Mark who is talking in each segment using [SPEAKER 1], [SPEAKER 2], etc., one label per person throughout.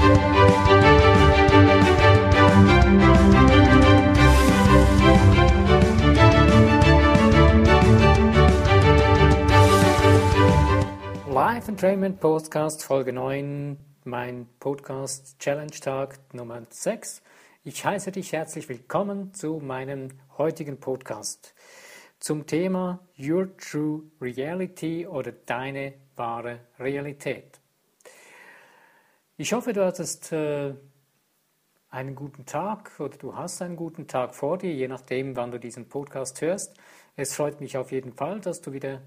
[SPEAKER 1] Live Entrainment Podcast Folge 9, mein Podcast Challenge Tag Nummer 6. Ich heiße dich herzlich willkommen zu meinem heutigen Podcast zum Thema Your True Reality oder deine wahre Realität. Ich hoffe, du hattest äh, einen guten Tag oder du hast einen guten Tag vor dir, je nachdem, wann du diesen Podcast hörst. Es freut mich auf jeden Fall, dass du wieder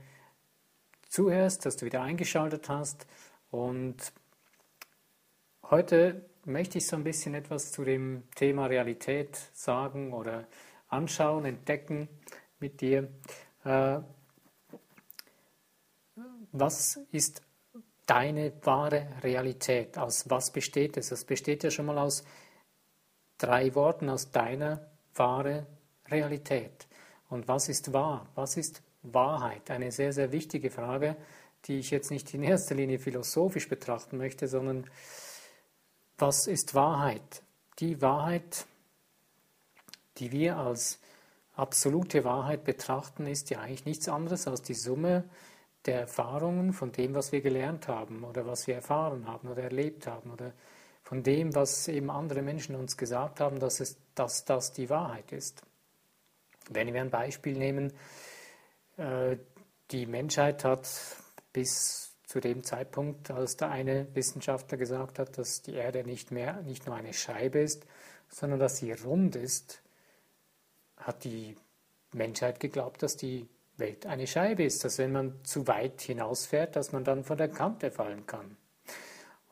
[SPEAKER 1] zuhörst, dass du wieder eingeschaltet hast. Und heute möchte ich so ein bisschen etwas zu dem Thema Realität sagen oder anschauen, entdecken mit dir. Äh, was ist deine wahre Realität? Aus was besteht es? Es besteht ja schon mal aus drei Worten, aus deiner wahre Realität. Und was ist wahr? Was ist Wahrheit? Eine sehr, sehr wichtige Frage, die ich jetzt nicht in erster Linie philosophisch betrachten möchte, sondern was ist Wahrheit? Die Wahrheit, die wir als absolute Wahrheit betrachten, ist ja eigentlich nichts anderes als die Summe der Erfahrungen von dem, was wir gelernt haben oder was wir erfahren haben oder erlebt haben oder von dem, was eben andere Menschen uns gesagt haben, dass, es, dass das die Wahrheit ist. Wenn wir ein Beispiel nehmen, äh, die Menschheit hat bis zu dem Zeitpunkt, als der eine Wissenschaftler gesagt hat, dass die Erde nicht mehr nicht nur eine Scheibe ist, sondern dass sie rund ist, hat die Menschheit geglaubt, dass die Welt eine Scheibe ist, dass wenn man zu weit hinausfährt, dass man dann von der Kante fallen kann.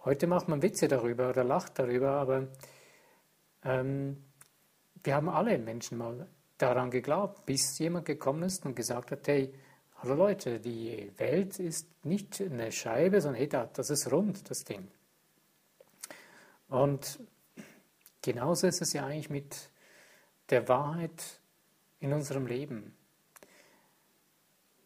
[SPEAKER 1] Heute macht man Witze darüber oder lacht darüber, aber ähm, wir haben alle Menschen mal daran geglaubt, bis jemand gekommen ist und gesagt hat, hey, hallo Leute, die Welt ist nicht eine Scheibe, sondern hey, das ist rund, das Ding. Und genauso ist es ja eigentlich mit der Wahrheit in unserem Leben.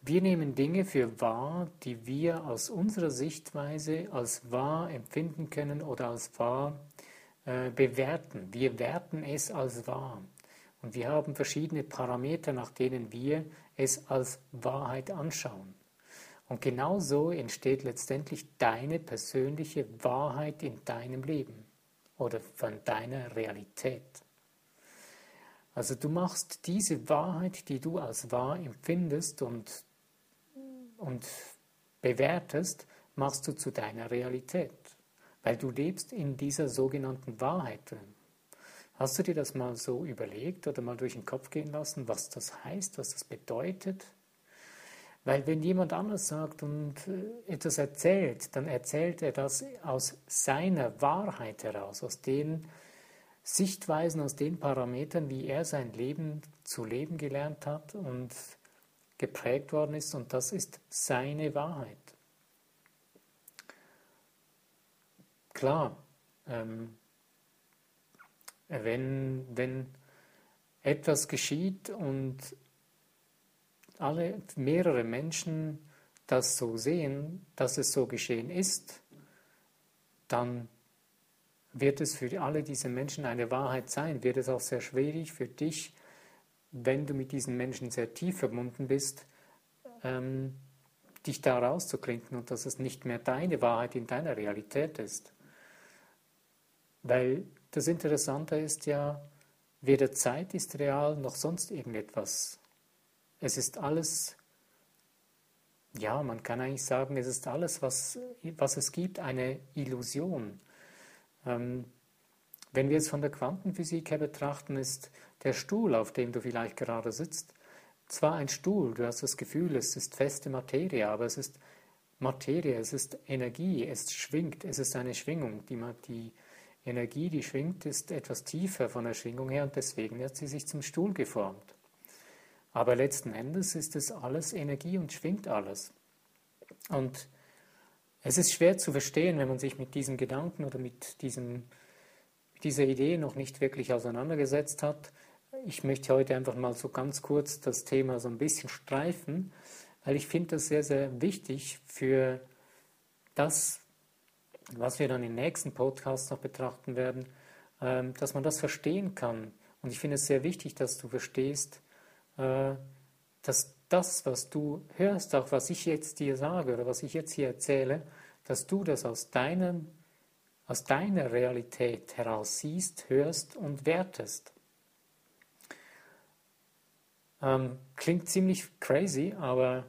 [SPEAKER 1] Wir nehmen Dinge für wahr, die wir aus unserer Sichtweise als wahr empfinden können oder als wahr äh, bewerten. Wir werten es als wahr. Und wir haben verschiedene Parameter, nach denen wir es als Wahrheit anschauen. Und genau so entsteht letztendlich deine persönliche Wahrheit in deinem Leben oder von deiner Realität. Also du machst diese Wahrheit, die du als wahr empfindest und, und bewertest, machst du zu deiner Realität, weil du lebst in dieser sogenannten Wahrheit drin. Hast du dir das mal so überlegt oder mal durch den Kopf gehen lassen, was das heißt, was das bedeutet? Weil wenn jemand anders sagt und äh, etwas erzählt, dann erzählt er das aus seiner Wahrheit heraus, aus den Sichtweisen, aus den Parametern, wie er sein Leben zu leben gelernt hat und geprägt worden ist. Und das ist seine Wahrheit. Klar, ähm, wenn, wenn etwas geschieht und alle, mehrere Menschen das so sehen, dass es so geschehen ist, dann wird es für alle diese Menschen eine Wahrheit sein, wird es auch sehr schwierig für dich, wenn du mit diesen Menschen sehr tief verbunden bist, ähm, dich da rauszuklinken und dass es nicht mehr deine Wahrheit in deiner Realität ist. Weil das Interessante ist ja, weder Zeit ist real noch sonst irgendetwas. Es ist alles, ja, man kann eigentlich sagen, es ist alles, was, was es gibt, eine Illusion. Ähm, wenn wir es von der Quantenphysik her betrachten, ist der Stuhl, auf dem du vielleicht gerade sitzt, zwar ein Stuhl, du hast das Gefühl, es ist feste Materie, aber es ist Materie, es ist Energie, es schwingt, es ist eine Schwingung. Die, die Energie, die schwingt, ist etwas tiefer von der Schwingung her und deswegen hat sie sich zum Stuhl geformt. Aber letzten Endes ist es alles Energie und schwingt alles. Und es ist schwer zu verstehen, wenn man sich mit diesem Gedanken oder mit diesem, dieser Idee noch nicht wirklich auseinandergesetzt hat. Ich möchte heute einfach mal so ganz kurz das Thema so ein bisschen streifen, weil ich finde das sehr, sehr wichtig für das, was wir dann im nächsten Podcast noch betrachten werden, ähm, dass man das verstehen kann. Und ich finde es sehr wichtig, dass du verstehst, äh, dass das, was du hörst, auch was ich jetzt dir sage oder was ich jetzt hier erzähle, dass du das aus, deinem, aus deiner Realität heraus siehst, hörst und wertest. Ähm, klingt ziemlich crazy, aber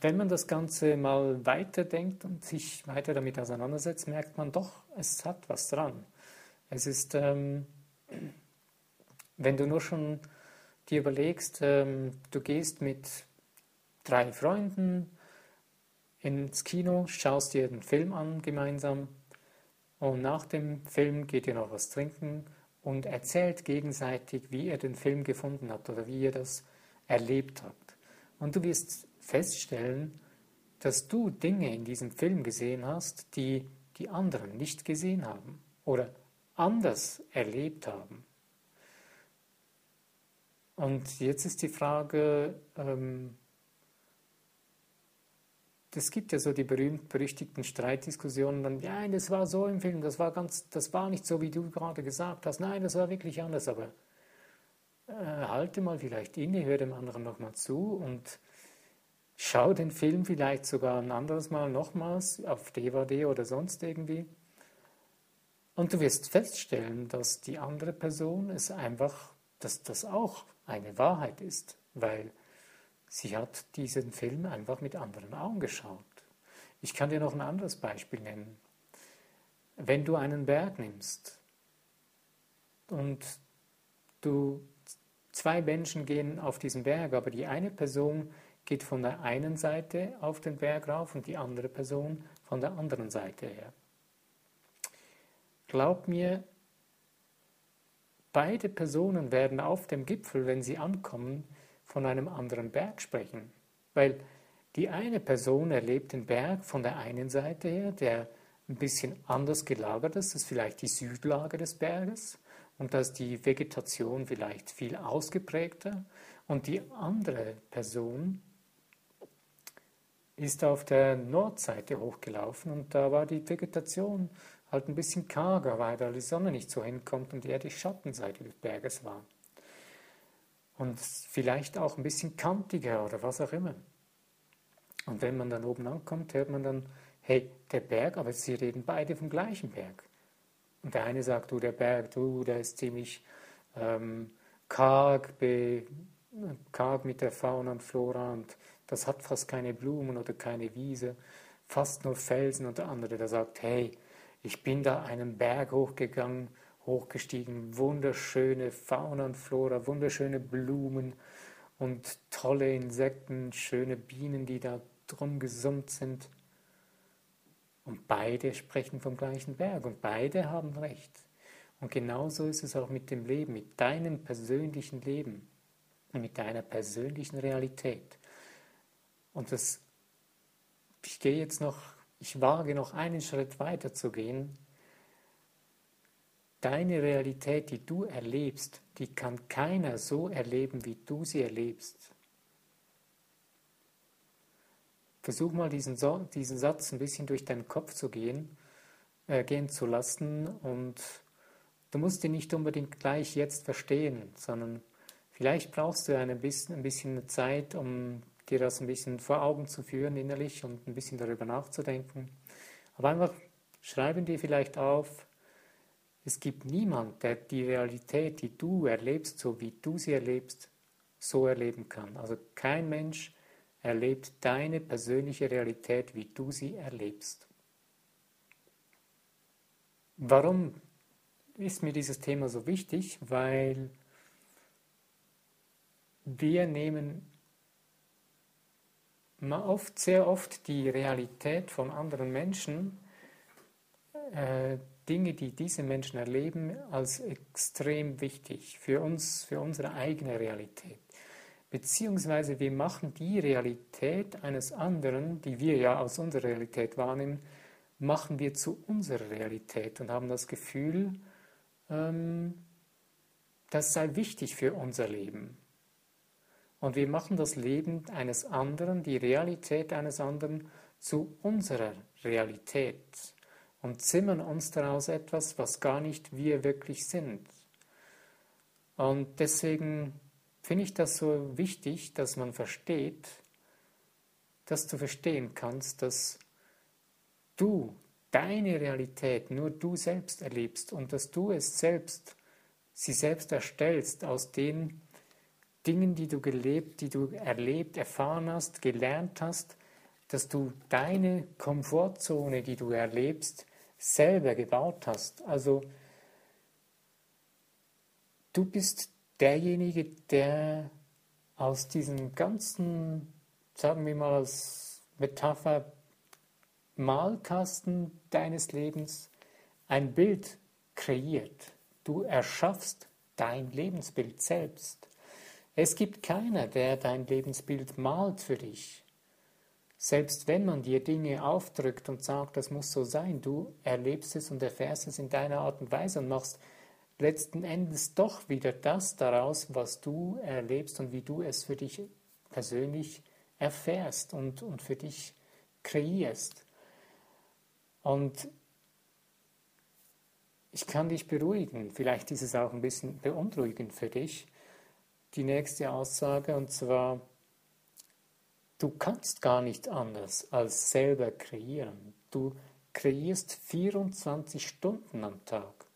[SPEAKER 1] wenn man das Ganze mal weiterdenkt und sich weiter damit auseinandersetzt, merkt man doch, es hat was dran. Es ist, ähm, wenn du nur schon dir überlegst, ähm, du gehst mit drei Freunden ins Kino, schaust dir den Film an gemeinsam und nach dem Film geht ihr noch was trinken und erzählt gegenseitig, wie ihr den Film gefunden habt oder wie ihr das erlebt habt. Und du wirst feststellen, dass du Dinge in diesem Film gesehen hast, die die anderen nicht gesehen haben oder anders erlebt haben. Und jetzt ist die Frage, ähm, es gibt ja so die berühmt-berüchtigten Streitdiskussionen, dann, nein, das war so im Film, das war ganz, das war nicht so, wie du gerade gesagt hast, nein, das war wirklich anders, aber äh, halte mal vielleicht inne, hör dem anderen nochmal zu und schau den Film vielleicht sogar ein anderes Mal nochmals auf DVD oder sonst irgendwie. Und du wirst feststellen, dass die andere Person es einfach, dass das auch eine Wahrheit ist, weil sie hat diesen Film einfach mit anderen Augen geschaut. Ich kann dir noch ein anderes Beispiel nennen. Wenn du einen Berg nimmst und du zwei Menschen gehen auf diesen Berg, aber die eine Person geht von der einen Seite auf den Berg rauf und die andere Person von der anderen Seite her. Glaub mir, Beide Personen werden auf dem Gipfel, wenn sie ankommen, von einem anderen Berg sprechen. Weil die eine Person erlebt den Berg von der einen Seite her, der ein bisschen anders gelagert ist, das ist vielleicht die Südlage des Berges und da ist die Vegetation vielleicht viel ausgeprägter. Und die andere Person ist auf der Nordseite hochgelaufen und da war die Vegetation halt ein bisschen karger, weil da die Sonne nicht so hinkommt und eher die Schattenseite des Berges war. Und vielleicht auch ein bisschen kantiger oder was auch immer. Und wenn man dann oben ankommt, hört man dann, hey, der Berg, aber sie reden beide vom gleichen Berg. Und der eine sagt, du, der Berg, du, der ist ziemlich ähm, karg, be, karg mit der Fauna und Flora und das hat fast keine Blumen oder keine Wiese, fast nur Felsen. Und der andere, der sagt, hey, ich bin da einen Berg hochgegangen, hochgestiegen, wunderschöne Fauna und Flora, wunderschöne Blumen und tolle Insekten, schöne Bienen, die da drum gesummt sind. Und beide sprechen vom gleichen Berg und beide haben recht. Und genauso ist es auch mit dem Leben, mit deinem persönlichen Leben und mit deiner persönlichen Realität. Und das, ich gehe jetzt noch ich wage noch einen Schritt weiter zu gehen. Deine Realität, die du erlebst, die kann keiner so erleben, wie du sie erlebst. Versuch mal diesen, so diesen Satz ein bisschen durch deinen Kopf zu gehen, äh, gehen zu lassen und du musst ihn nicht unbedingt gleich jetzt verstehen, sondern vielleicht brauchst du ein bisschen, ein bisschen Zeit, um dir das ein bisschen vor Augen zu führen innerlich und ein bisschen darüber nachzudenken. Aber einfach schreiben dir vielleicht auf, es gibt niemand, der die Realität, die du erlebst, so wie du sie erlebst, so erleben kann. Also kein Mensch erlebt deine persönliche Realität, wie du sie erlebst. Warum ist mir dieses Thema so wichtig? Weil wir nehmen oft, sehr oft die Realität von anderen Menschen, äh, Dinge, die diese Menschen erleben, als extrem wichtig für uns, für unsere eigene Realität. Beziehungsweise wir machen die Realität eines anderen, die wir ja aus unserer Realität wahrnehmen, machen wir zu unserer Realität und haben das Gefühl, ähm, das sei wichtig für unser Leben. Und wir machen das Leben eines anderen, die Realität eines anderen zu unserer Realität und zimmern uns daraus etwas, was gar nicht wir wirklich sind. Und deswegen finde ich das so wichtig, dass man versteht, dass du verstehen kannst, dass du deine Realität nur du selbst erlebst und dass du es selbst, sie selbst erstellst aus den Dingen, die du gelebt, die du erlebt, erfahren hast, gelernt hast, dass du deine Komfortzone, die du erlebst, selber gebaut hast. Also du bist derjenige, der aus diesem ganzen, sagen wir mal als Metapher, Malkasten deines Lebens ein Bild kreiert. Du erschaffst dein Lebensbild selbst. Es gibt keiner, der dein Lebensbild malt für dich. Selbst wenn man dir Dinge aufdrückt und sagt, das muss so sein, du erlebst es und erfährst es in deiner Art und Weise und machst letzten Endes doch wieder das daraus, was du erlebst und wie du es für dich persönlich erfährst und, und für dich kreierst. Und ich kann dich beruhigen, vielleicht ist es auch ein bisschen beunruhigend für dich, die nächste Aussage, und zwar, du kannst gar nicht anders als selber kreieren. Du kreierst 24 Stunden am Tag,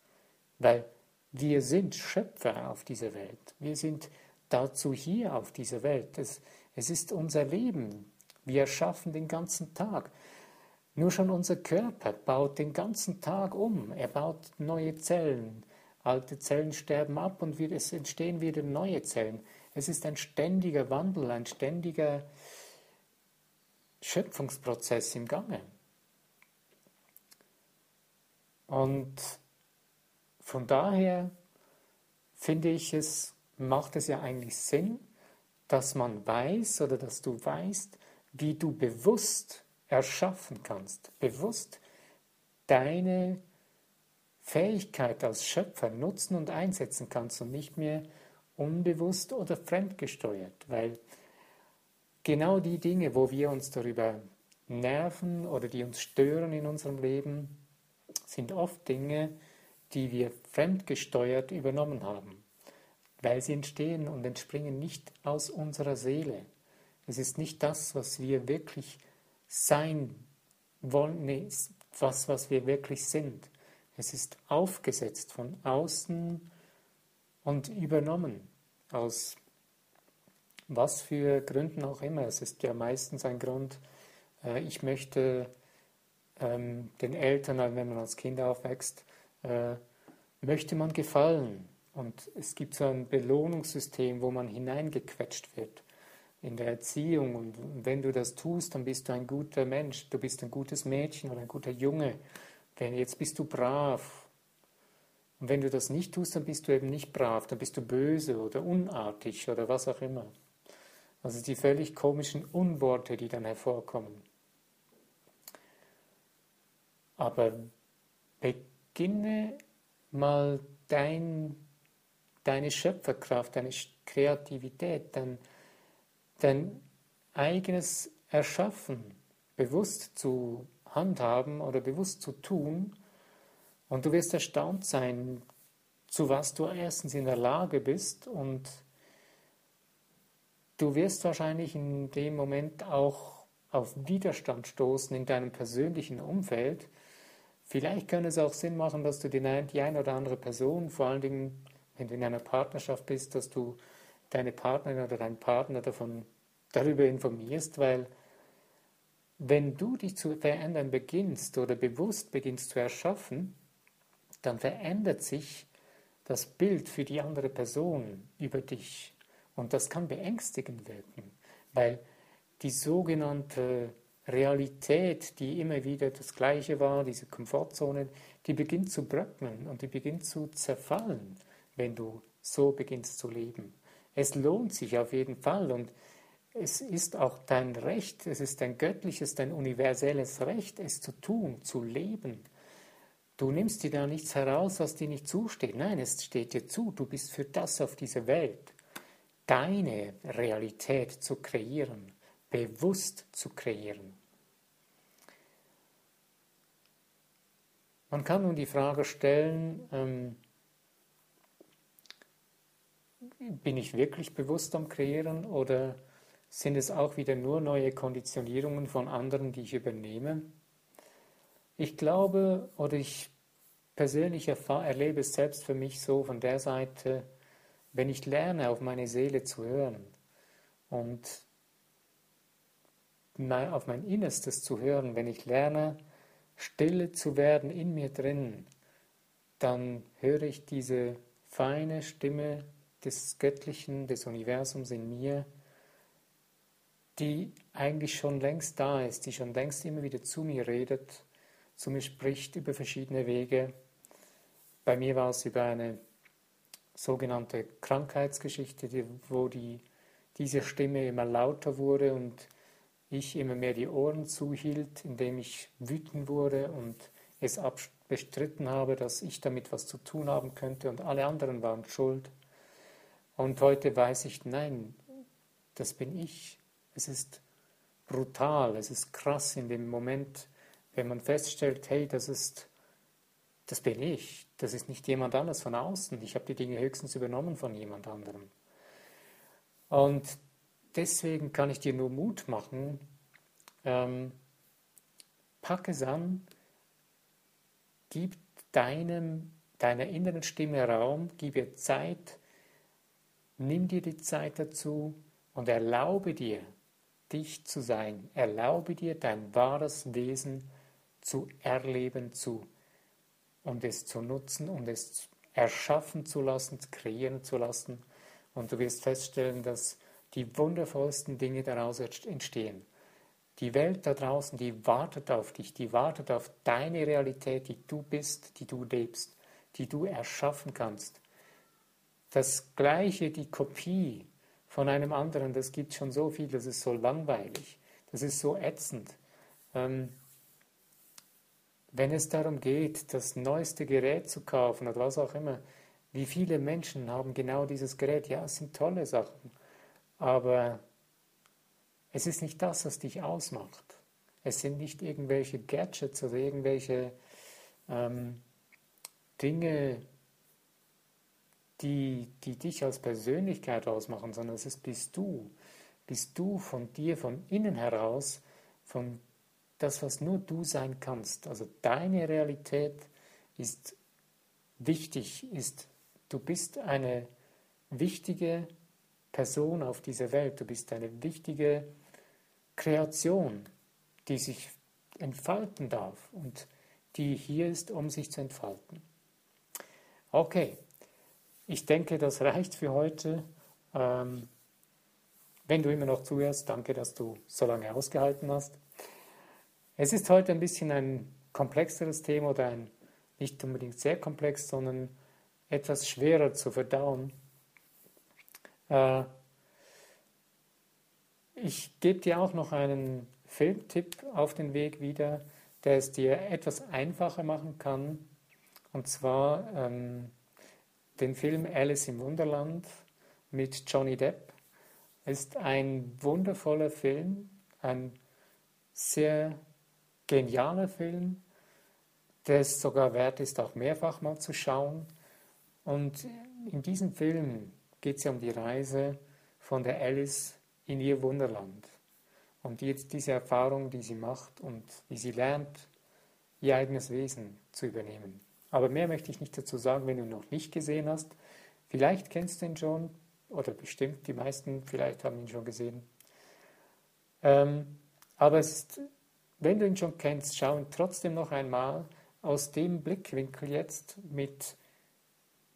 [SPEAKER 1] weil wir sind Schöpfer auf dieser Welt. Wir sind dazu hier auf dieser Welt. Es, es ist unser Leben. Wir erschaffen den ganzen Tag. Nur schon unser Körper baut den ganzen Tag um. Er baut neue Zellen. Alte Zellen sterben ab und es entstehen wieder neue Zellen. Es ist ein ständiger Wandel, ein ständiger Schöpfungsprozess im Gange. Und von daher finde ich es, macht es ja eigentlich Sinn, dass man weiß oder dass du weißt, wie du bewusst erschaffen kannst, bewusst deine Fähigkeit als Schöpfer nutzen und einsetzen kannst und nicht mehr unbewusst oder fremdgesteuert, weil genau die Dinge, wo wir uns darüber nerven oder die uns stören in unserem Leben, sind oft Dinge, die wir fremdgesteuert übernommen haben, weil sie entstehen und entspringen nicht aus unserer Seele. Es ist nicht das, was wir wirklich sein wollen, nee, was, was wir wirklich sind. Es ist aufgesetzt von außen und übernommen aus was für Gründen auch immer. Es ist ja meistens ein Grund, äh, ich möchte ähm, den Eltern, wenn man als Kind aufwächst, äh, möchte man gefallen. Und es gibt so ein Belohnungssystem, wo man hineingequetscht wird in der Erziehung. Und wenn du das tust, dann bist du ein guter Mensch, du bist ein gutes Mädchen oder ein guter Junge. Denn jetzt bist du brav. Und wenn du das nicht tust, dann bist du eben nicht brav, dann bist du böse oder unartig oder was auch immer. Also die völlig komischen Unworte, die dann hervorkommen. Aber beginne mal dein, deine Schöpferkraft, deine Kreativität, dein, dein eigenes Erschaffen bewusst zu handhaben oder bewusst zu tun. Und du wirst erstaunt sein, zu was du erstens in der Lage bist und du wirst wahrscheinlich in dem Moment auch auf Widerstand stoßen in deinem persönlichen Umfeld, Vielleicht könnte es auch Sinn machen, dass du die eine oder andere Person, vor allen Dingen, wenn du in einer Partnerschaft bist, dass du deine Partnerin oder deinen Partner davon, darüber informierst, weil wenn du dich zu verändern beginnst oder bewusst beginnst zu erschaffen, dann verändert sich das Bild für die andere Person über dich. Und das kann beängstigend wirken, weil die sogenannte Realität, die immer wieder das Gleiche war, diese Komfortzone, die beginnt zu bröckeln und die beginnt zu zerfallen, wenn du so beginnst zu leben. Es lohnt sich auf jeden Fall und es ist auch dein Recht, es ist dein göttliches, dein universelles Recht, es zu tun, zu leben. Du nimmst dir da nichts heraus, was dir nicht zusteht. Nein, es steht dir zu. Du bist für das auf dieser Welt, deine Realität zu kreieren, bewusst zu kreieren. Man kann nun die Frage stellen, ähm, bin ich wirklich bewusst am Kreieren oder sind es auch wieder nur neue Konditionierungen von anderen, die ich übernehme? Ich glaube oder ich persönlich erlebe es selbst für mich so von der Seite, wenn ich lerne, auf meine Seele zu hören und auf mein Innerstes zu hören, wenn ich lerne, stille zu werden in mir drin, dann höre ich diese feine Stimme des Göttlichen, des Universums in mir, die eigentlich schon längst da ist, die schon längst immer wieder zu mir redet, zu mir spricht über verschiedene Wege. Bei mir war es über eine sogenannte Krankheitsgeschichte, wo die, diese Stimme immer lauter wurde und ich immer mehr die Ohren zuhielt, indem ich wütend wurde und es bestritten habe, dass ich damit was zu tun haben könnte und alle anderen waren schuld. Und heute weiß ich, nein, das bin ich. Es ist brutal, es ist krass in dem Moment, wenn man feststellt, hey, das ist, das bin ich, das ist nicht jemand anders von außen. Ich habe die Dinge höchstens übernommen von jemand anderem. Und deswegen kann ich dir nur Mut machen, ähm, pack es an, gib deinem, deiner inneren Stimme Raum, gib ihr Zeit, nimm dir die Zeit dazu und erlaube dir, dich zu sein, erlaube dir dein wahres Wesen zu erleben, zu und es zu nutzen und es erschaffen zu lassen, kreieren zu lassen. Und du wirst feststellen, dass die wundervollsten Dinge daraus entstehen. Die Welt da draußen, die wartet auf dich, die wartet auf deine Realität, die du bist, die du lebst, die du erschaffen kannst. Das Gleiche, die Kopie von einem anderen, das gibt schon so viel, das ist so langweilig, das ist so ätzend. Ähm, wenn es darum geht, das neueste Gerät zu kaufen oder was auch immer, wie viele Menschen haben genau dieses Gerät? Ja, es sind tolle Sachen. Aber es ist nicht das, was dich ausmacht. Es sind nicht irgendwelche Gadgets oder irgendwelche ähm, Dinge, die, die dich als Persönlichkeit ausmachen, sondern es ist, bist du. Bist du von dir, von innen heraus, von das, was nur du sein kannst. Also deine Realität ist wichtig, ist, du bist eine wichtige Person auf dieser Welt. Du bist eine wichtige Kreation, die sich entfalten darf und die hier ist, um sich zu entfalten. Okay, ich denke, das reicht für heute. Ähm, wenn du immer noch zuhörst, danke, dass du so lange ausgehalten hast. Es ist heute ein bisschen ein komplexeres Thema oder ein nicht unbedingt sehr komplex, sondern etwas schwerer zu verdauen. Äh, ich gebe dir auch noch einen Filmtipp auf den Weg wieder, der es dir etwas einfacher machen kann. Und zwar ähm, den Film Alice im Wunderland mit Johnny Depp. Ist ein wundervoller Film, ein sehr genialer Film, der es sogar wert ist, auch mehrfach mal zu schauen. Und in diesem Film geht es ja um die Reise von der Alice in ihr Wunderland. Und jetzt diese Erfahrung, die sie macht und wie sie lernt, ihr eigenes Wesen zu übernehmen. Aber mehr möchte ich nicht dazu sagen, wenn du ihn noch nicht gesehen hast. Vielleicht kennst du ihn schon, oder bestimmt, die meisten vielleicht haben ihn schon gesehen. Ähm, aber ist, wenn du ihn schon kennst, schau ihn trotzdem noch einmal aus dem Blickwinkel jetzt mit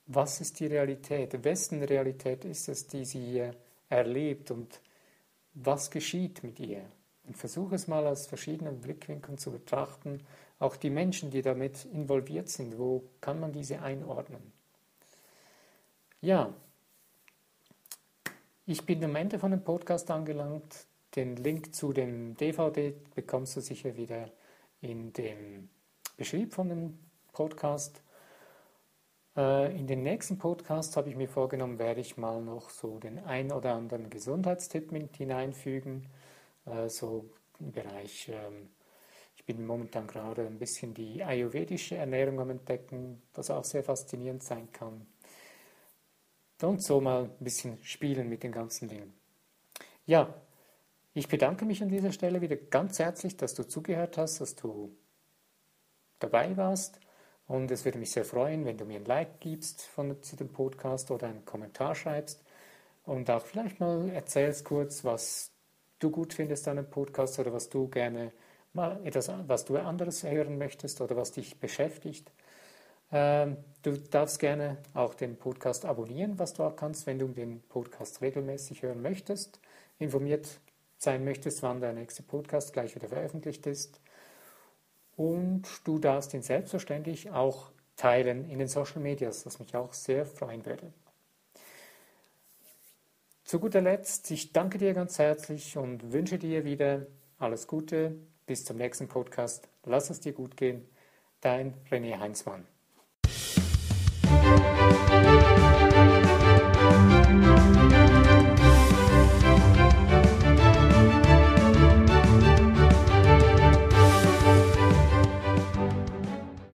[SPEAKER 1] was ist die Realität? Wessen Realität ist es, die sie hier erlebt und was geschieht mit ihr? Und versuche es mal aus verschiedenen Blickwinkeln zu betrachten. Auch die Menschen, die damit involviert sind, wo kann man diese einordnen? Ja, ich bin am Ende von dem Podcast angelangt. Den Link zu dem DVD bekommst du sicher wieder in dem Beschrieb von dem Podcast. Äh, in den nächsten Podcasts habe ich mir vorgenommen, werde ich mal noch so den ein oder anderen Gesundheitstipp mit hineinfügen, äh, so im Bereich, ähm, ich bin momentan gerade ein bisschen die ayurvedische Ernährung am Entdecken, was auch sehr faszinierend sein kann. Und so mal ein bisschen spielen mit den ganzen Dingen. Ja, ich bedanke mich an dieser Stelle wieder ganz herzlich, dass du zugehört hast, dass du dabei warst. Und es würde mich sehr freuen, wenn du mir ein Like gibst von, zu dem Podcast oder einen Kommentar schreibst und auch vielleicht mal erzählst kurz, was du gut findest an einem Podcast oder was du gerne mal etwas, was du anderes hören möchtest oder was dich beschäftigt. Ähm, du darfst gerne auch den Podcast abonnieren, was du auch kannst, wenn du den Podcast regelmäßig hören möchtest, informiert sein möchtest, wann der nächste Podcast gleich wieder veröffentlicht ist. Und du darfst ihn selbstverständlich auch teilen in den Social Medias, was mich auch sehr freuen würde. Zu guter Letzt, ich danke dir ganz herzlich und wünsche dir wieder alles Gute. Bis zum nächsten Podcast. Lass es dir gut gehen. Dein René Heinzmann.